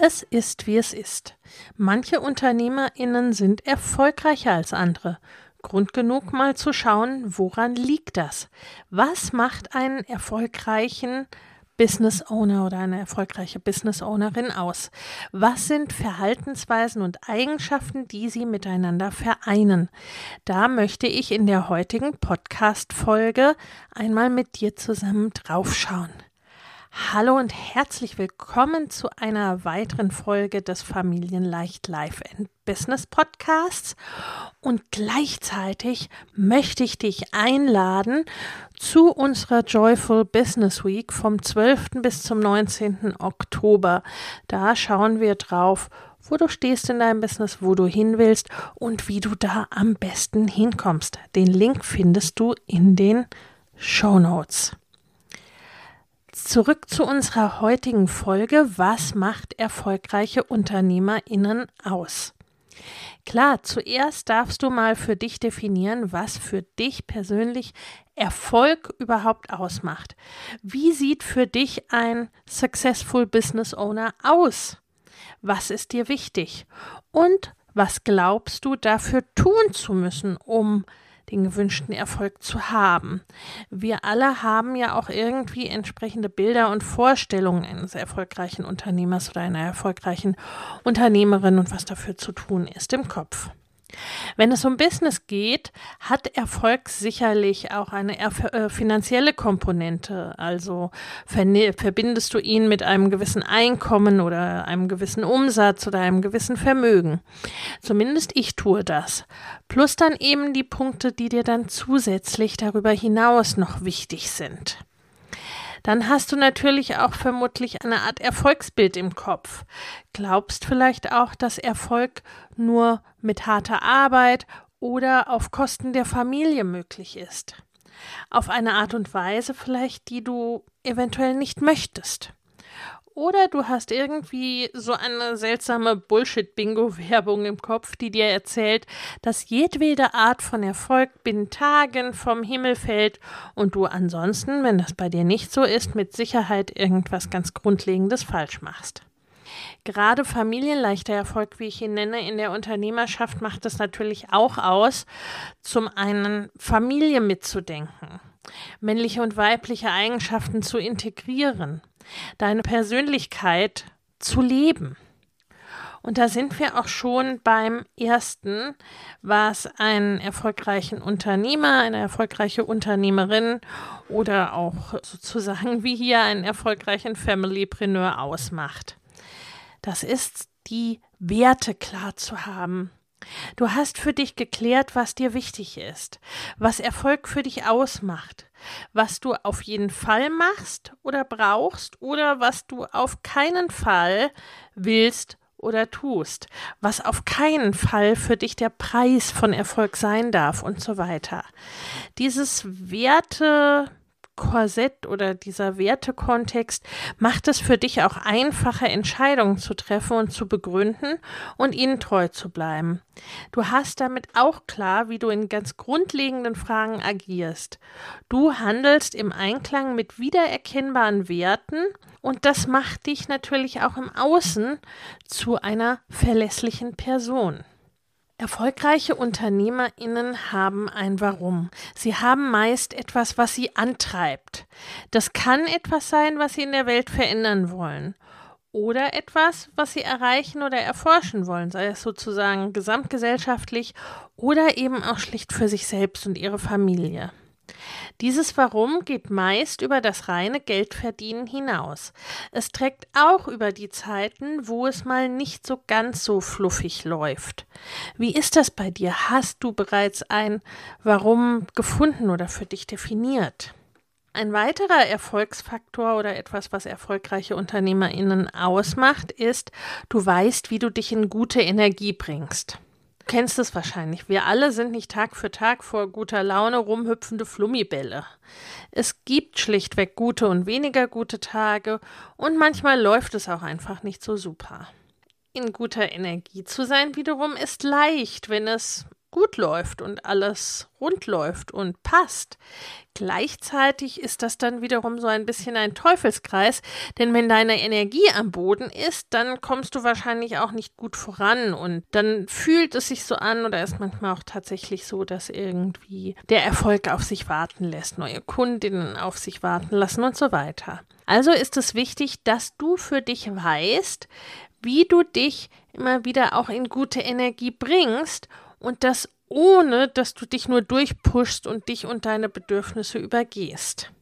Es ist, wie es ist. Manche UnternehmerInnen sind erfolgreicher als andere. Grund genug, mal zu schauen, woran liegt das? Was macht einen erfolgreichen Business Owner oder eine erfolgreiche Business Ownerin aus? Was sind Verhaltensweisen und Eigenschaften, die sie miteinander vereinen? Da möchte ich in der heutigen Podcast-Folge einmal mit dir zusammen draufschauen. Hallo und herzlich willkommen zu einer weiteren Folge des Familienleicht Life and Business Podcasts. Und gleichzeitig möchte ich dich einladen zu unserer Joyful Business Week vom 12. bis zum 19. Oktober. Da schauen wir drauf, wo du stehst in deinem Business, wo du hin willst und wie du da am besten hinkommst. Den Link findest du in den Show Notes. Zurück zu unserer heutigen Folge. Was macht erfolgreiche UnternehmerInnen aus? Klar, zuerst darfst du mal für dich definieren, was für dich persönlich Erfolg überhaupt ausmacht. Wie sieht für dich ein Successful Business Owner aus? Was ist dir wichtig? Und was glaubst du dafür tun zu müssen, um den gewünschten Erfolg zu haben. Wir alle haben ja auch irgendwie entsprechende Bilder und Vorstellungen eines erfolgreichen Unternehmers oder einer erfolgreichen Unternehmerin und was dafür zu tun ist im Kopf. Wenn es um Business geht, hat Erfolg sicherlich auch eine äh, finanzielle Komponente. Also verbindest du ihn mit einem gewissen Einkommen oder einem gewissen Umsatz oder einem gewissen Vermögen. Zumindest ich tue das. Plus dann eben die Punkte, die dir dann zusätzlich darüber hinaus noch wichtig sind dann hast du natürlich auch vermutlich eine Art Erfolgsbild im Kopf. Glaubst vielleicht auch, dass Erfolg nur mit harter Arbeit oder auf Kosten der Familie möglich ist. Auf eine Art und Weise vielleicht, die du eventuell nicht möchtest. Oder du hast irgendwie so eine seltsame Bullshit-Bingo-Werbung im Kopf, die dir erzählt, dass jedwede Art von Erfolg binnen Tagen vom Himmel fällt und du ansonsten, wenn das bei dir nicht so ist, mit Sicherheit irgendwas ganz Grundlegendes falsch machst. Gerade familienleichter Erfolg, wie ich ihn nenne, in der Unternehmerschaft macht es natürlich auch aus, zum einen Familie mitzudenken, männliche und weibliche Eigenschaften zu integrieren, deine Persönlichkeit zu leben. Und da sind wir auch schon beim ersten, was einen erfolgreichen Unternehmer, eine erfolgreiche Unternehmerin oder auch sozusagen wie hier einen erfolgreichen Familypreneur ausmacht. Das ist die Werte klar zu haben. Du hast für dich geklärt, was dir wichtig ist, was Erfolg für dich ausmacht was du auf jeden Fall machst oder brauchst oder was du auf keinen Fall willst oder tust, was auf keinen Fall für dich der Preis von Erfolg sein darf und so weiter. Dieses Werte Korsett oder dieser Wertekontext macht es für dich auch einfacher, Entscheidungen zu treffen und zu begründen und ihnen treu zu bleiben. Du hast damit auch klar, wie du in ganz grundlegenden Fragen agierst. Du handelst im Einklang mit wiedererkennbaren Werten und das macht dich natürlich auch im Außen zu einer verlässlichen Person. Erfolgreiche Unternehmerinnen haben ein Warum. Sie haben meist etwas, was sie antreibt. Das kann etwas sein, was sie in der Welt verändern wollen. Oder etwas, was sie erreichen oder erforschen wollen, sei es sozusagen gesamtgesellschaftlich oder eben auch schlicht für sich selbst und ihre Familie. Dieses Warum geht meist über das reine Geldverdienen hinaus. Es trägt auch über die Zeiten, wo es mal nicht so ganz so fluffig läuft. Wie ist das bei dir? Hast du bereits ein Warum gefunden oder für dich definiert? Ein weiterer Erfolgsfaktor oder etwas, was erfolgreiche Unternehmerinnen ausmacht, ist, du weißt, wie du dich in gute Energie bringst kennst es wahrscheinlich. Wir alle sind nicht Tag für Tag vor guter Laune rumhüpfende Flummibälle. Es gibt schlichtweg gute und weniger gute Tage und manchmal läuft es auch einfach nicht so super. In guter Energie zu sein wiederum ist leicht, wenn es gut läuft und alles rund läuft und passt. Gleichzeitig ist das dann wiederum so ein bisschen ein Teufelskreis, denn wenn deine Energie am Boden ist, dann kommst du wahrscheinlich auch nicht gut voran und dann fühlt es sich so an oder ist manchmal auch tatsächlich so, dass irgendwie der Erfolg auf sich warten lässt, neue Kundinnen auf sich warten lassen und so weiter. Also ist es wichtig, dass du für dich weißt, wie du dich immer wieder auch in gute Energie bringst und das ohne, dass du dich nur durchpushst und dich und deine Bedürfnisse übergehst.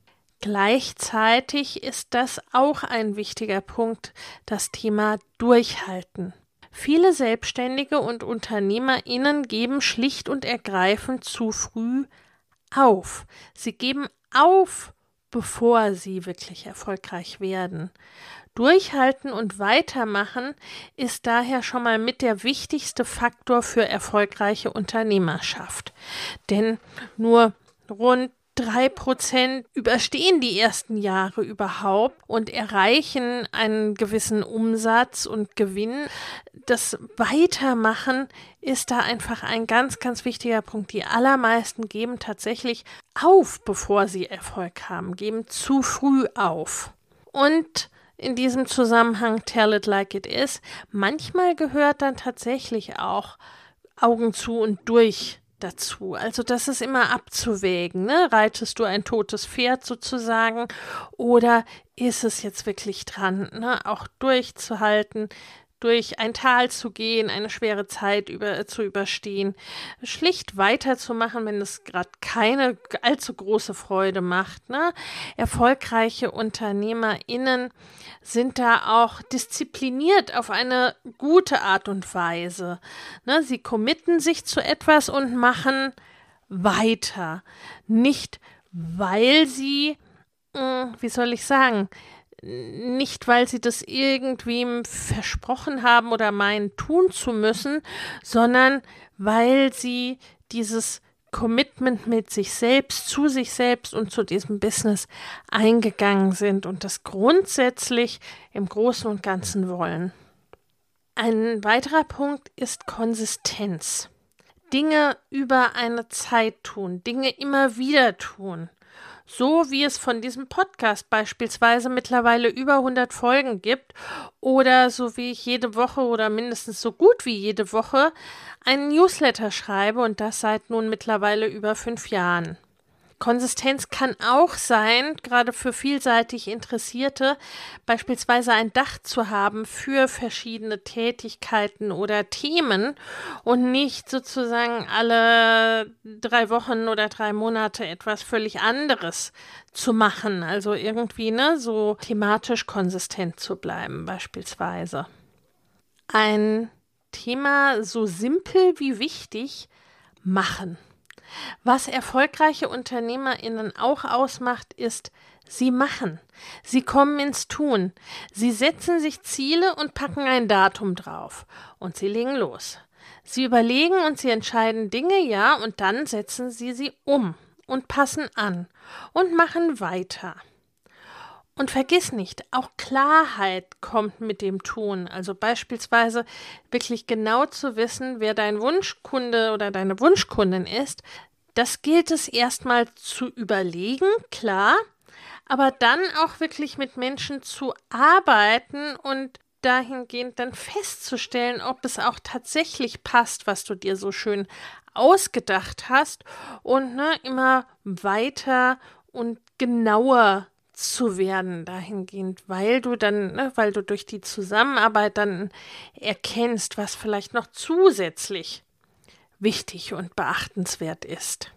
Gleichzeitig ist das auch ein wichtiger Punkt, das Thema Durchhalten. Viele Selbstständige und Unternehmerinnen geben schlicht und ergreifend zu früh auf. Sie geben auf, bevor sie wirklich erfolgreich werden. Durchhalten und weitermachen ist daher schon mal mit der wichtigste Faktor für erfolgreiche Unternehmerschaft. Denn nur rund drei Prozent überstehen die ersten Jahre überhaupt und erreichen einen gewissen Umsatz und Gewinn. Das Weitermachen ist da einfach ein ganz, ganz wichtiger Punkt. Die allermeisten geben tatsächlich auf, bevor sie Erfolg haben, geben zu früh auf. Und in diesem Zusammenhang Tell It Like It Is. Manchmal gehört dann tatsächlich auch Augen zu und durch dazu. Also das ist immer abzuwägen. Ne? Reitest du ein totes Pferd sozusagen oder ist es jetzt wirklich dran, ne? auch durchzuhalten, durch ein Tal zu gehen, eine schwere Zeit über, zu überstehen, schlicht weiterzumachen, wenn es gerade keine allzu große Freude macht. Ne? Erfolgreiche UnternehmerInnen sind da auch diszipliniert auf eine gute Art und Weise. Ne? Sie committen sich zu etwas und machen weiter. Nicht, weil sie, hm, wie soll ich sagen, nicht, weil sie das irgendwem versprochen haben oder meinen tun zu müssen, sondern weil sie dieses Commitment mit sich selbst, zu sich selbst und zu diesem Business eingegangen sind und das grundsätzlich im Großen und Ganzen wollen. Ein weiterer Punkt ist Konsistenz. Dinge über eine Zeit tun, Dinge immer wieder tun so wie es von diesem Podcast beispielsweise mittlerweile über 100 Folgen gibt oder so wie ich jede Woche oder mindestens so gut wie jede Woche einen Newsletter schreibe und das seit nun mittlerweile über fünf Jahren. Konsistenz kann auch sein, gerade für vielseitig Interessierte, beispielsweise ein Dach zu haben für verschiedene Tätigkeiten oder Themen und nicht sozusagen alle drei Wochen oder drei Monate etwas völlig anderes zu machen. Also irgendwie, ne, so thematisch konsistent zu bleiben, beispielsweise. Ein Thema so simpel wie wichtig, machen. Was erfolgreiche Unternehmerinnen auch ausmacht, ist, sie machen. Sie kommen ins Tun. Sie setzen sich Ziele und packen ein Datum drauf. Und sie legen los. Sie überlegen und sie entscheiden Dinge, ja, und dann setzen sie sie um und passen an und machen weiter. Und vergiss nicht, auch Klarheit kommt mit dem Tun. Also beispielsweise wirklich genau zu wissen, wer dein Wunschkunde oder deine Wunschkundin ist. Das gilt es erstmal zu überlegen, klar, aber dann auch wirklich mit Menschen zu arbeiten und dahingehend dann festzustellen, ob es auch tatsächlich passt, was du dir so schön ausgedacht hast und ne, immer weiter und genauer zu werden dahingehend, weil du dann, ne, weil du durch die Zusammenarbeit dann erkennst, was vielleicht noch zusätzlich wichtig und beachtenswert ist.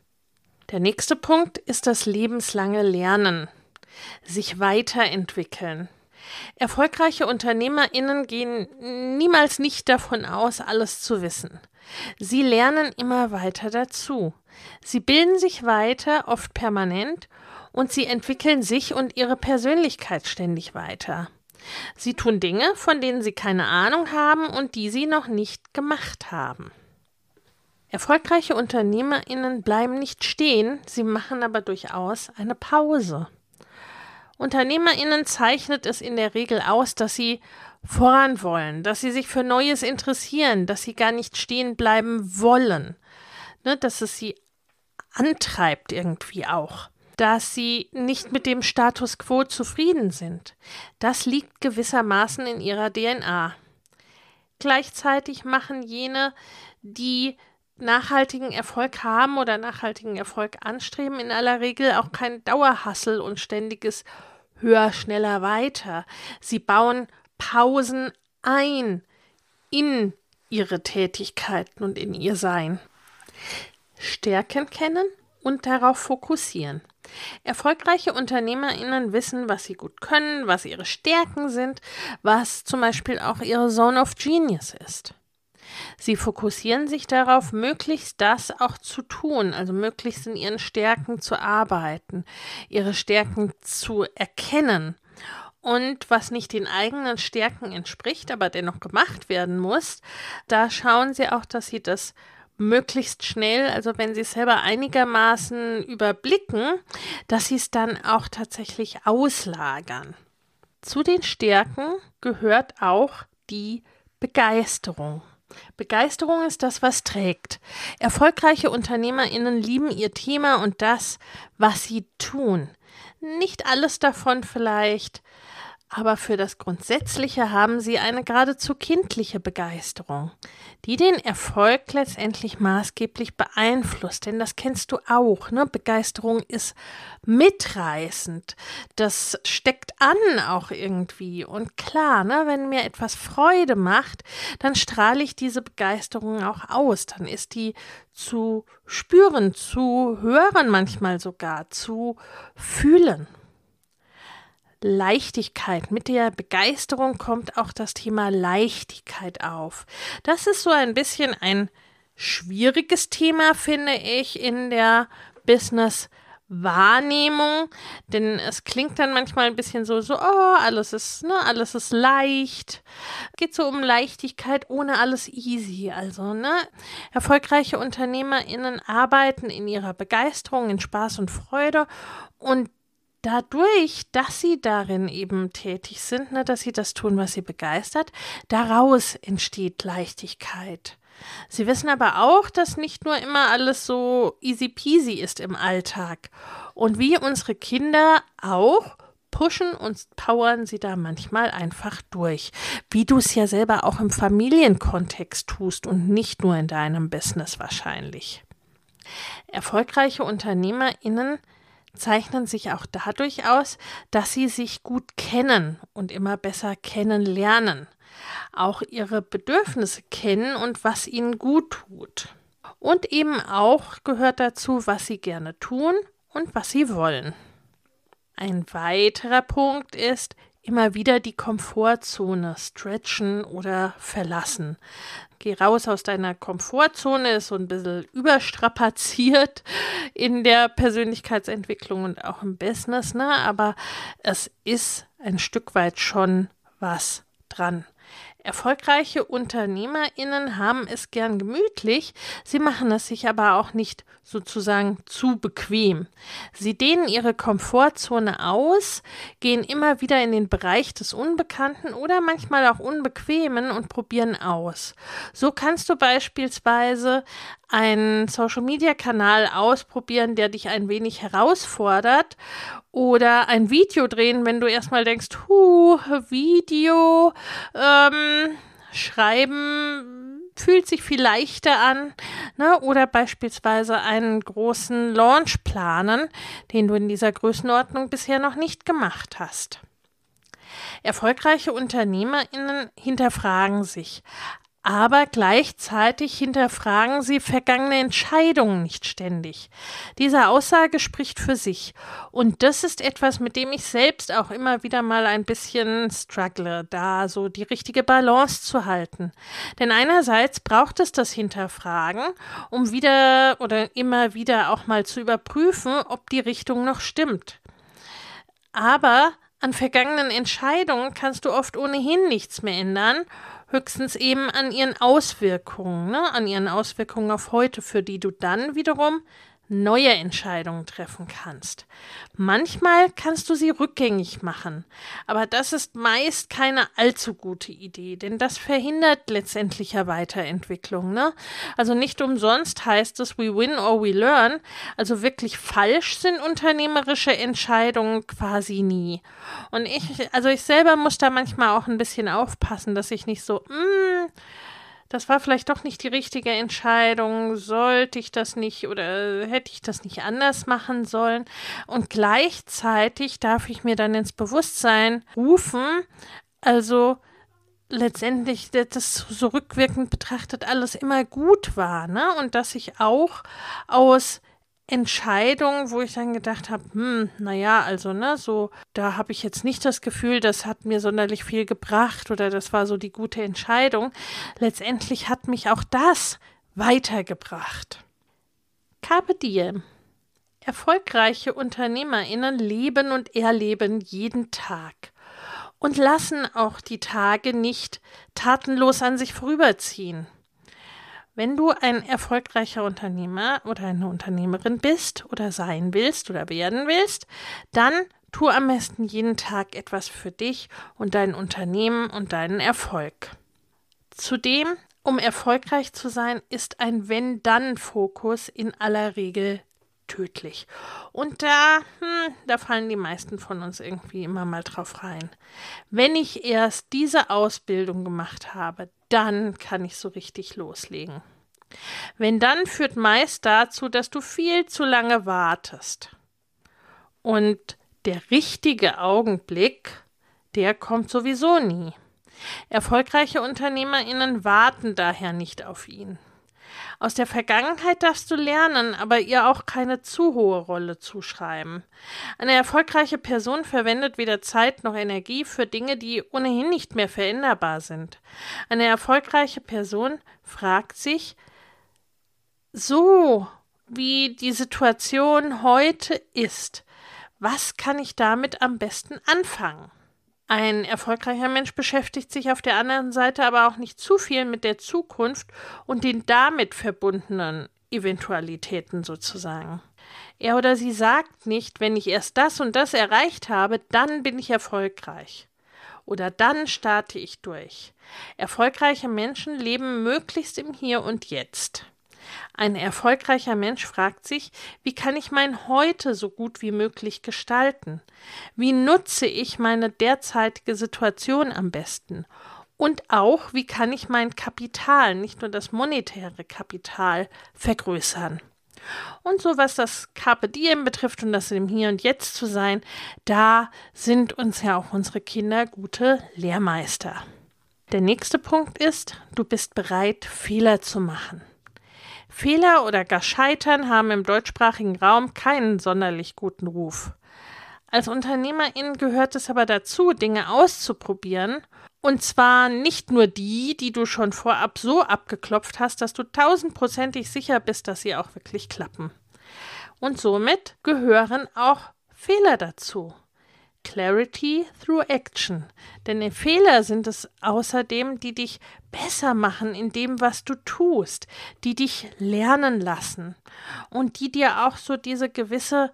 Der nächste Punkt ist das lebenslange Lernen, sich weiterentwickeln. Erfolgreiche Unternehmerinnen gehen niemals nicht davon aus, alles zu wissen. Sie lernen immer weiter dazu. Sie bilden sich weiter, oft permanent, und sie entwickeln sich und ihre Persönlichkeit ständig weiter. Sie tun Dinge, von denen sie keine Ahnung haben und die sie noch nicht gemacht haben. Erfolgreiche Unternehmerinnen bleiben nicht stehen, sie machen aber durchaus eine Pause. Unternehmerinnen zeichnet es in der Regel aus, dass sie voran wollen, dass sie sich für Neues interessieren, dass sie gar nicht stehen bleiben wollen, ne, dass es sie antreibt irgendwie auch, dass sie nicht mit dem Status quo zufrieden sind. Das liegt gewissermaßen in ihrer DNA. Gleichzeitig machen jene, die nachhaltigen Erfolg haben oder nachhaltigen Erfolg anstreben, in aller Regel auch kein Dauerhassel und ständiges höher, schneller, weiter. Sie bauen Pausen ein in ihre Tätigkeiten und in ihr Sein. Stärken kennen und darauf fokussieren. Erfolgreiche Unternehmerinnen wissen, was sie gut können, was ihre Stärken sind, was zum Beispiel auch ihre Zone of Genius ist. Sie fokussieren sich darauf, möglichst das auch zu tun, also möglichst in ihren Stärken zu arbeiten, ihre Stärken zu erkennen. Und was nicht den eigenen Stärken entspricht, aber dennoch gemacht werden muss, da schauen sie auch, dass sie das möglichst schnell, also wenn sie es selber einigermaßen überblicken, dass sie es dann auch tatsächlich auslagern. Zu den Stärken gehört auch die Begeisterung. Begeisterung ist das, was trägt. Erfolgreiche Unternehmerinnen lieben ihr Thema und das, was sie tun. Nicht alles davon vielleicht aber für das Grundsätzliche haben sie eine geradezu kindliche Begeisterung, die den Erfolg letztendlich maßgeblich beeinflusst. Denn das kennst du auch, ne? Begeisterung ist mitreißend. Das steckt an auch irgendwie. Und klar, ne, wenn mir etwas Freude macht, dann strahle ich diese Begeisterung auch aus. Dann ist die zu spüren, zu hören manchmal sogar, zu fühlen. Leichtigkeit. Mit der Begeisterung kommt auch das Thema Leichtigkeit auf. Das ist so ein bisschen ein schwieriges Thema, finde ich, in der Business Wahrnehmung, denn es klingt dann manchmal ein bisschen so, so, oh, alles ist, ne, alles ist leicht. Geht so um Leichtigkeit ohne alles easy. Also, ne, erfolgreiche UnternehmerInnen arbeiten in ihrer Begeisterung, in Spaß und Freude und dadurch, dass sie darin eben tätig sind, ne, dass sie das tun, was sie begeistert, daraus entsteht Leichtigkeit. Sie wissen aber auch, dass nicht nur immer alles so easy peasy ist im Alltag. Und wie unsere Kinder auch, pushen und powern sie da manchmal einfach durch. Wie du es ja selber auch im Familienkontext tust und nicht nur in deinem Business wahrscheinlich. Erfolgreiche UnternehmerInnen zeichnen sich auch dadurch aus, dass sie sich gut kennen und immer besser kennenlernen, auch ihre Bedürfnisse kennen und was ihnen gut tut. Und eben auch gehört dazu, was sie gerne tun und was sie wollen. Ein weiterer Punkt ist, immer wieder die Komfortzone stretchen oder verlassen. Geh raus aus deiner Komfortzone, ist so ein bisschen überstrapaziert in der Persönlichkeitsentwicklung und auch im Business, ne? aber es ist ein Stück weit schon was dran. Erfolgreiche UnternehmerInnen haben es gern gemütlich, sie machen es sich aber auch nicht sozusagen zu bequem. Sie dehnen ihre Komfortzone aus, gehen immer wieder in den Bereich des Unbekannten oder manchmal auch Unbequemen und probieren aus. So kannst du beispielsweise einen Social-Media-Kanal ausprobieren, der dich ein wenig herausfordert oder ein Video drehen, wenn du erstmal denkst, huh, Video, ähm, schreiben fühlt sich viel leichter an, ne? oder beispielsweise einen großen Launch planen, den du in dieser Größenordnung bisher noch nicht gemacht hast. Erfolgreiche UnternehmerInnen hinterfragen sich, aber gleichzeitig hinterfragen sie vergangene Entscheidungen nicht ständig. Diese Aussage spricht für sich. Und das ist etwas, mit dem ich selbst auch immer wieder mal ein bisschen struggle, da so die richtige Balance zu halten. Denn einerseits braucht es das Hinterfragen, um wieder oder immer wieder auch mal zu überprüfen, ob die Richtung noch stimmt. Aber an vergangenen Entscheidungen kannst du oft ohnehin nichts mehr ändern höchstens eben an ihren Auswirkungen, ne, an ihren Auswirkungen auf heute, für die du dann wiederum neue Entscheidungen treffen kannst. Manchmal kannst du sie rückgängig machen, aber das ist meist keine allzu gute Idee, denn das verhindert letztendlich ja Weiterentwicklung. Ne? Also nicht umsonst heißt es we win or we learn, also wirklich falsch sind unternehmerische Entscheidungen quasi nie. Und ich, also ich selber muss da manchmal auch ein bisschen aufpassen, dass ich nicht so, mm, das war vielleicht doch nicht die richtige Entscheidung, sollte ich das nicht oder hätte ich das nicht anders machen sollen. Und gleichzeitig darf ich mir dann ins Bewusstsein rufen, also letztendlich das so rückwirkend betrachtet alles immer gut war, ne? Und dass ich auch aus Entscheidung, wo ich dann gedacht habe, hm, naja, also, ne, so, da habe ich jetzt nicht das Gefühl, das hat mir sonderlich viel gebracht oder das war so die gute Entscheidung. Letztendlich hat mich auch das weitergebracht. Carpe diem. Erfolgreiche UnternehmerInnen leben und erleben jeden Tag und lassen auch die Tage nicht tatenlos an sich vorüberziehen. Wenn du ein erfolgreicher Unternehmer oder eine Unternehmerin bist oder sein willst oder werden willst, dann tu am besten jeden Tag etwas für dich und dein Unternehmen und deinen Erfolg. Zudem, um erfolgreich zu sein, ist ein Wenn-Dann-Fokus in aller Regel tödlich. Und da, hm, da fallen die meisten von uns irgendwie immer mal drauf rein. Wenn ich erst diese Ausbildung gemacht habe, dann kann ich so richtig loslegen. Wenn dann führt meist dazu, dass du viel zu lange wartest. Und der richtige Augenblick, der kommt sowieso nie. Erfolgreiche Unternehmerinnen warten daher nicht auf ihn. Aus der Vergangenheit darfst du lernen, aber ihr auch keine zu hohe Rolle zuschreiben. Eine erfolgreiche Person verwendet weder Zeit noch Energie für Dinge, die ohnehin nicht mehr veränderbar sind. Eine erfolgreiche Person fragt sich, so wie die Situation heute ist, was kann ich damit am besten anfangen? Ein erfolgreicher Mensch beschäftigt sich auf der anderen Seite aber auch nicht zu viel mit der Zukunft und den damit verbundenen Eventualitäten sozusagen. Er oder sie sagt nicht, wenn ich erst das und das erreicht habe, dann bin ich erfolgreich. Oder dann starte ich durch. Erfolgreiche Menschen leben möglichst im Hier und Jetzt. Ein erfolgreicher Mensch fragt sich, wie kann ich mein Heute so gut wie möglich gestalten? Wie nutze ich meine derzeitige Situation am besten? Und auch, wie kann ich mein Kapital, nicht nur das monetäre Kapital, vergrößern? Und so was das Carpe Diem betrifft und das im Hier und Jetzt zu sein, da sind uns ja auch unsere Kinder gute Lehrmeister. Der nächste Punkt ist, du bist bereit, Fehler zu machen. Fehler oder gar Scheitern haben im deutschsprachigen Raum keinen sonderlich guten Ruf. Als Unternehmerin gehört es aber dazu, Dinge auszuprobieren, und zwar nicht nur die, die du schon vorab so abgeklopft hast, dass du tausendprozentig sicher bist, dass sie auch wirklich klappen. Und somit gehören auch Fehler dazu. Clarity through Action. Denn Fehler sind es außerdem, die dich besser machen in dem, was du tust, die dich lernen lassen und die dir auch so diese gewisse,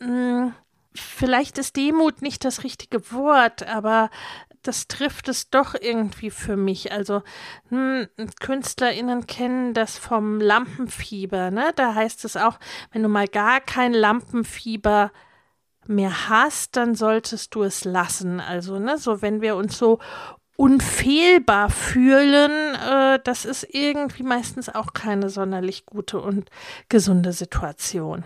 mh, hm, vielleicht ist Demut nicht das richtige Wort, aber das trifft es doch irgendwie für mich. Also hm, KünstlerInnen kennen das vom Lampenfieber. Ne? Da heißt es auch, wenn du mal gar kein Lampenfieber mehr hast, dann solltest du es lassen. Also, ne, so wenn wir uns so unfehlbar fühlen, äh, das ist irgendwie meistens auch keine sonderlich gute und gesunde Situation.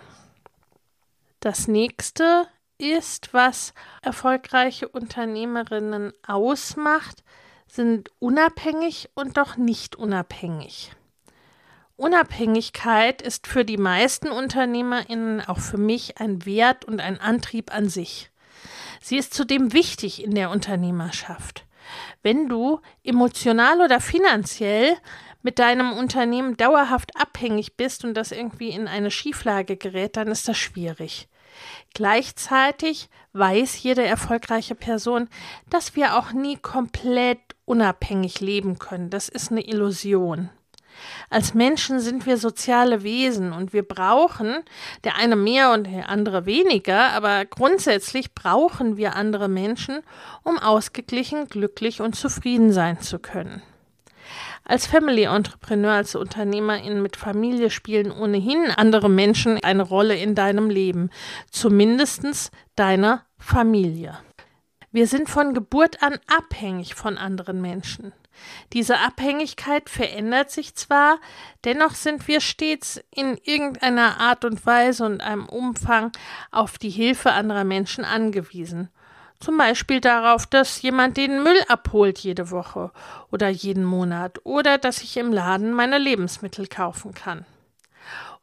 Das nächste ist, was erfolgreiche Unternehmerinnen ausmacht, sind unabhängig und doch nicht unabhängig. Unabhängigkeit ist für die meisten Unternehmerinnen, auch für mich, ein Wert und ein Antrieb an sich. Sie ist zudem wichtig in der Unternehmerschaft. Wenn du emotional oder finanziell mit deinem Unternehmen dauerhaft abhängig bist und das irgendwie in eine Schieflage gerät, dann ist das schwierig. Gleichzeitig weiß jede erfolgreiche Person, dass wir auch nie komplett unabhängig leben können. Das ist eine Illusion. Als Menschen sind wir soziale Wesen und wir brauchen, der eine mehr und der andere weniger, aber grundsätzlich brauchen wir andere Menschen, um ausgeglichen, glücklich und zufrieden sein zu können. Als Family Entrepreneur, als Unternehmerin mit Familie spielen ohnehin andere Menschen eine Rolle in deinem Leben, zumindest deiner Familie. Wir sind von Geburt an abhängig von anderen Menschen. Diese Abhängigkeit verändert sich zwar, dennoch sind wir stets in irgendeiner Art und Weise und einem Umfang auf die Hilfe anderer Menschen angewiesen. Zum Beispiel darauf, dass jemand den Müll abholt jede Woche oder jeden Monat oder dass ich im Laden meine Lebensmittel kaufen kann.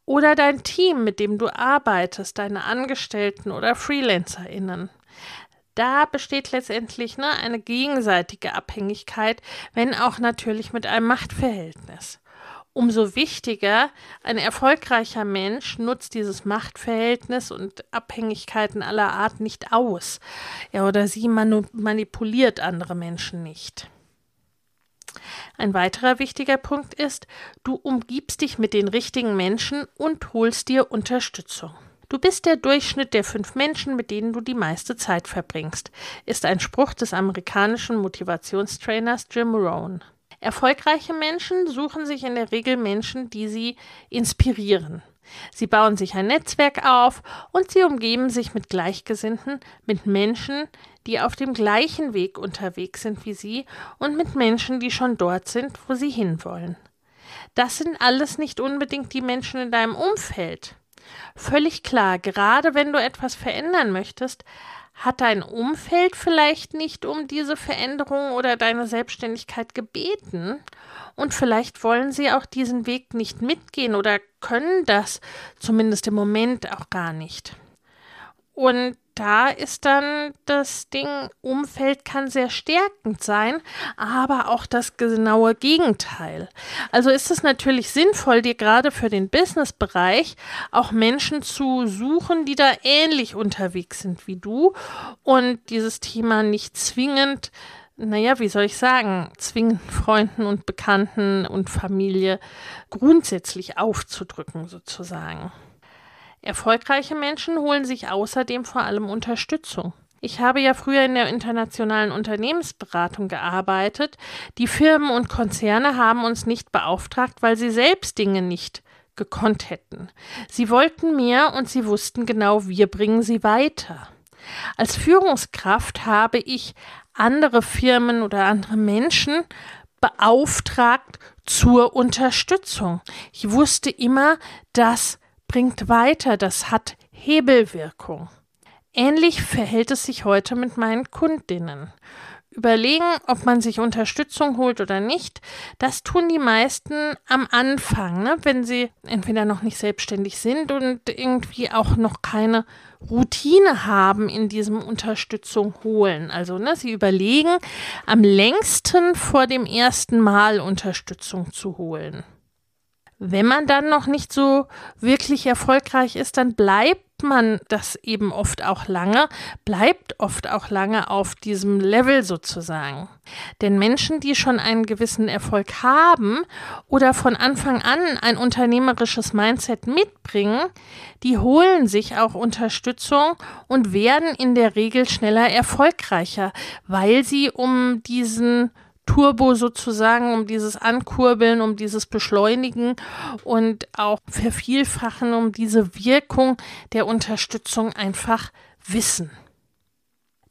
Oder dein Team, mit dem du arbeitest, deine Angestellten oder FreelancerInnen. Da besteht letztendlich ne, eine gegenseitige Abhängigkeit, wenn auch natürlich mit einem Machtverhältnis. Umso wichtiger, ein erfolgreicher Mensch nutzt dieses Machtverhältnis und Abhängigkeiten aller Art nicht aus. Er oder sie manipuliert andere Menschen nicht. Ein weiterer wichtiger Punkt ist, du umgibst dich mit den richtigen Menschen und holst dir Unterstützung. Du bist der Durchschnitt der fünf Menschen, mit denen du die meiste Zeit verbringst, ist ein Spruch des amerikanischen Motivationstrainers Jim Rohn. Erfolgreiche Menschen suchen sich in der Regel Menschen, die sie inspirieren. Sie bauen sich ein Netzwerk auf und sie umgeben sich mit Gleichgesinnten, mit Menschen, die auf dem gleichen Weg unterwegs sind wie sie und mit Menschen, die schon dort sind, wo sie hinwollen. Das sind alles nicht unbedingt die Menschen in deinem Umfeld. Völlig klar, gerade wenn du etwas verändern möchtest, hat dein Umfeld vielleicht nicht um diese Veränderung oder deine Selbstständigkeit gebeten und vielleicht wollen sie auch diesen Weg nicht mitgehen oder können das zumindest im Moment auch gar nicht. Und da ist dann das Ding, Umfeld kann sehr stärkend sein, aber auch das genaue Gegenteil. Also ist es natürlich sinnvoll, dir gerade für den Businessbereich auch Menschen zu suchen, die da ähnlich unterwegs sind wie du und dieses Thema nicht zwingend naja, wie soll ich sagen, zwingend Freunden und Bekannten und Familie grundsätzlich aufzudrücken, sozusagen. Erfolgreiche Menschen holen sich außerdem vor allem Unterstützung. Ich habe ja früher in der internationalen Unternehmensberatung gearbeitet. Die Firmen und Konzerne haben uns nicht beauftragt, weil sie selbst Dinge nicht gekonnt hätten. Sie wollten mehr und sie wussten genau, wir bringen sie weiter. Als Führungskraft habe ich andere Firmen oder andere Menschen beauftragt zur Unterstützung. Ich wusste immer, dass bringt weiter, das hat Hebelwirkung. Ähnlich verhält es sich heute mit meinen Kundinnen. Überlegen, ob man sich Unterstützung holt oder nicht, das tun die meisten am Anfang, ne? wenn sie entweder noch nicht selbstständig sind und irgendwie auch noch keine Routine haben in diesem Unterstützung holen. Also ne, sie überlegen, am längsten vor dem ersten Mal Unterstützung zu holen. Wenn man dann noch nicht so wirklich erfolgreich ist, dann bleibt man das eben oft auch lange, bleibt oft auch lange auf diesem Level sozusagen. Denn Menschen, die schon einen gewissen Erfolg haben oder von Anfang an ein unternehmerisches Mindset mitbringen, die holen sich auch Unterstützung und werden in der Regel schneller erfolgreicher, weil sie um diesen Turbo sozusagen, um dieses Ankurbeln, um dieses Beschleunigen und auch Vervielfachen, um diese Wirkung der Unterstützung einfach wissen.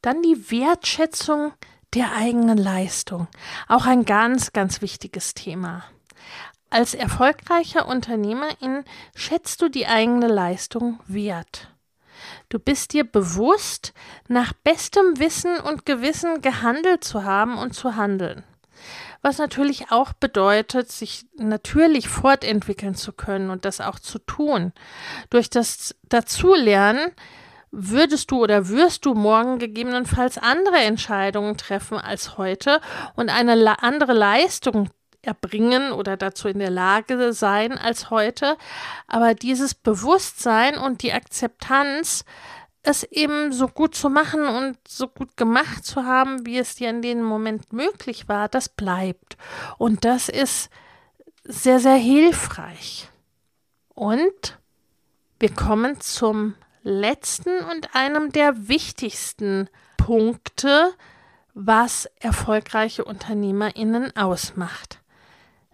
Dann die Wertschätzung der eigenen Leistung. Auch ein ganz, ganz wichtiges Thema. Als erfolgreicher Unternehmerin schätzt du die eigene Leistung wert. Du bist dir bewusst, nach bestem Wissen und Gewissen gehandelt zu haben und zu handeln. Was natürlich auch bedeutet, sich natürlich fortentwickeln zu können und das auch zu tun. Durch das Dazulernen würdest du oder wirst du morgen gegebenenfalls andere Entscheidungen treffen als heute und eine andere Leistung erbringen oder dazu in der Lage sein als heute. Aber dieses Bewusstsein und die Akzeptanz, es eben so gut zu machen und so gut gemacht zu haben, wie es dir in dem Moment möglich war, das bleibt. Und das ist sehr, sehr hilfreich. Und wir kommen zum letzten und einem der wichtigsten Punkte, was erfolgreiche Unternehmerinnen ausmacht.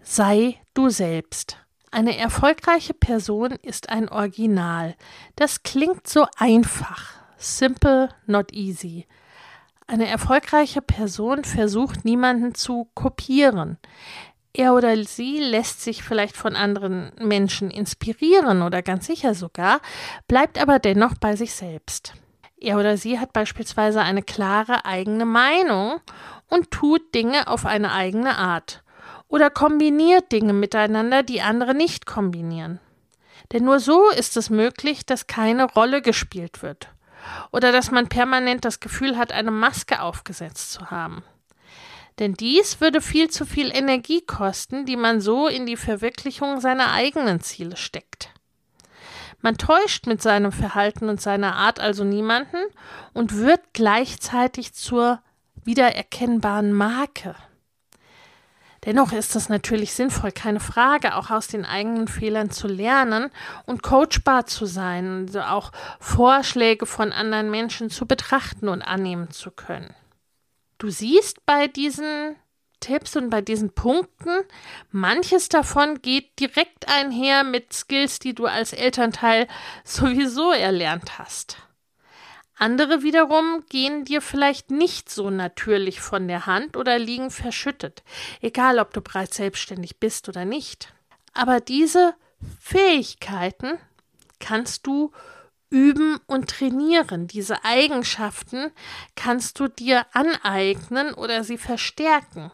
Sei du selbst. Eine erfolgreiche Person ist ein Original. Das klingt so einfach. Simple, not easy. Eine erfolgreiche Person versucht niemanden zu kopieren. Er oder sie lässt sich vielleicht von anderen Menschen inspirieren oder ganz sicher sogar, bleibt aber dennoch bei sich selbst. Er oder sie hat beispielsweise eine klare eigene Meinung und tut Dinge auf eine eigene Art oder kombiniert Dinge miteinander, die andere nicht kombinieren. Denn nur so ist es möglich, dass keine Rolle gespielt wird oder dass man permanent das Gefühl hat, eine Maske aufgesetzt zu haben. Denn dies würde viel zu viel Energie kosten, die man so in die Verwirklichung seiner eigenen Ziele steckt. Man täuscht mit seinem Verhalten und seiner Art also niemanden und wird gleichzeitig zur wiedererkennbaren Marke. Dennoch ist es natürlich sinnvoll, keine Frage, auch aus den eigenen Fehlern zu lernen und coachbar zu sein, also auch Vorschläge von anderen Menschen zu betrachten und annehmen zu können. Du siehst bei diesen Tipps und bei diesen Punkten, manches davon geht direkt einher mit Skills, die du als Elternteil sowieso erlernt hast. Andere wiederum gehen dir vielleicht nicht so natürlich von der Hand oder liegen verschüttet, egal ob du bereits selbstständig bist oder nicht. Aber diese Fähigkeiten kannst du üben und trainieren. Diese Eigenschaften kannst du dir aneignen oder sie verstärken.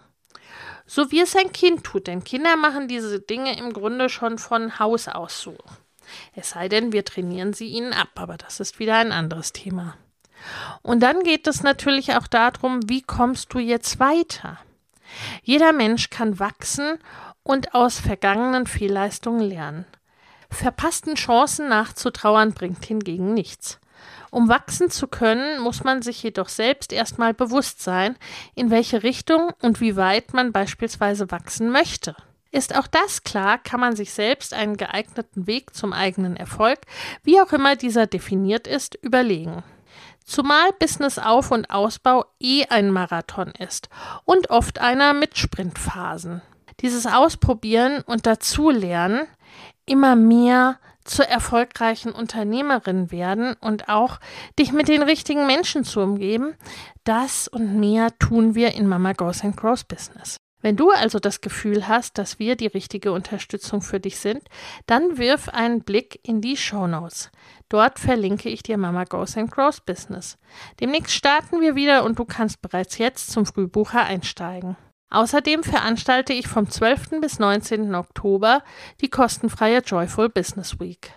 So wie es ein Kind tut, denn Kinder machen diese Dinge im Grunde schon von Haus aus so. Es sei denn, wir trainieren sie ihnen ab, aber das ist wieder ein anderes Thema. Und dann geht es natürlich auch darum, wie kommst du jetzt weiter? Jeder Mensch kann wachsen und aus vergangenen Fehlleistungen lernen. Verpassten Chancen nachzutrauern bringt hingegen nichts. Um wachsen zu können, muss man sich jedoch selbst erstmal bewusst sein, in welche Richtung und wie weit man beispielsweise wachsen möchte. Ist auch das klar, kann man sich selbst einen geeigneten Weg zum eigenen Erfolg, wie auch immer dieser definiert ist, überlegen. Zumal Business-Auf- und Ausbau eh ein Marathon ist und oft einer mit Sprintphasen. Dieses Ausprobieren und Dazulernen, immer mehr zur erfolgreichen Unternehmerin werden und auch dich mit den richtigen Menschen zu umgeben, das und mehr tun wir in Mama Goes and Grows Business. Wenn du also das Gefühl hast, dass wir die richtige Unterstützung für dich sind, dann wirf einen Blick in die Show Notes. Dort verlinke ich dir Mama Goes and Grows Business. Demnächst starten wir wieder und du kannst bereits jetzt zum Frühbucher einsteigen. Außerdem veranstalte ich vom 12. bis 19. Oktober die kostenfreie Joyful Business Week.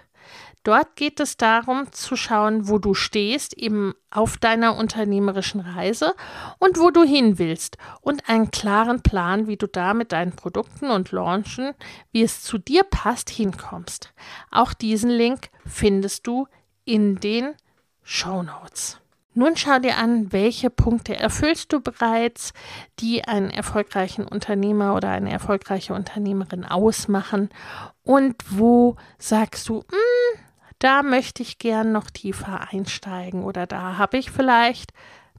Dort geht es darum zu schauen, wo du stehst, eben auf deiner unternehmerischen Reise und wo du hin willst und einen klaren Plan, wie du da mit deinen Produkten und Launchen, wie es zu dir passt, hinkommst. Auch diesen Link findest du in den Show Notes. Nun schau dir an, welche Punkte erfüllst du bereits, die einen erfolgreichen Unternehmer oder eine erfolgreiche Unternehmerin ausmachen und wo sagst du, hm, da möchte ich gern noch tiefer einsteigen oder da habe ich vielleicht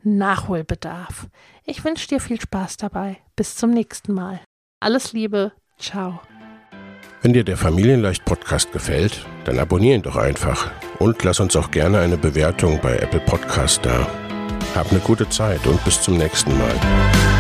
Nachholbedarf. Ich wünsche dir viel Spaß dabei. Bis zum nächsten Mal. Alles Liebe. Ciao. Wenn dir der Familienleicht Podcast gefällt, dann abonnier ihn doch einfach und lass uns auch gerne eine Bewertung bei Apple Podcast da. Hab eine gute Zeit und bis zum nächsten Mal.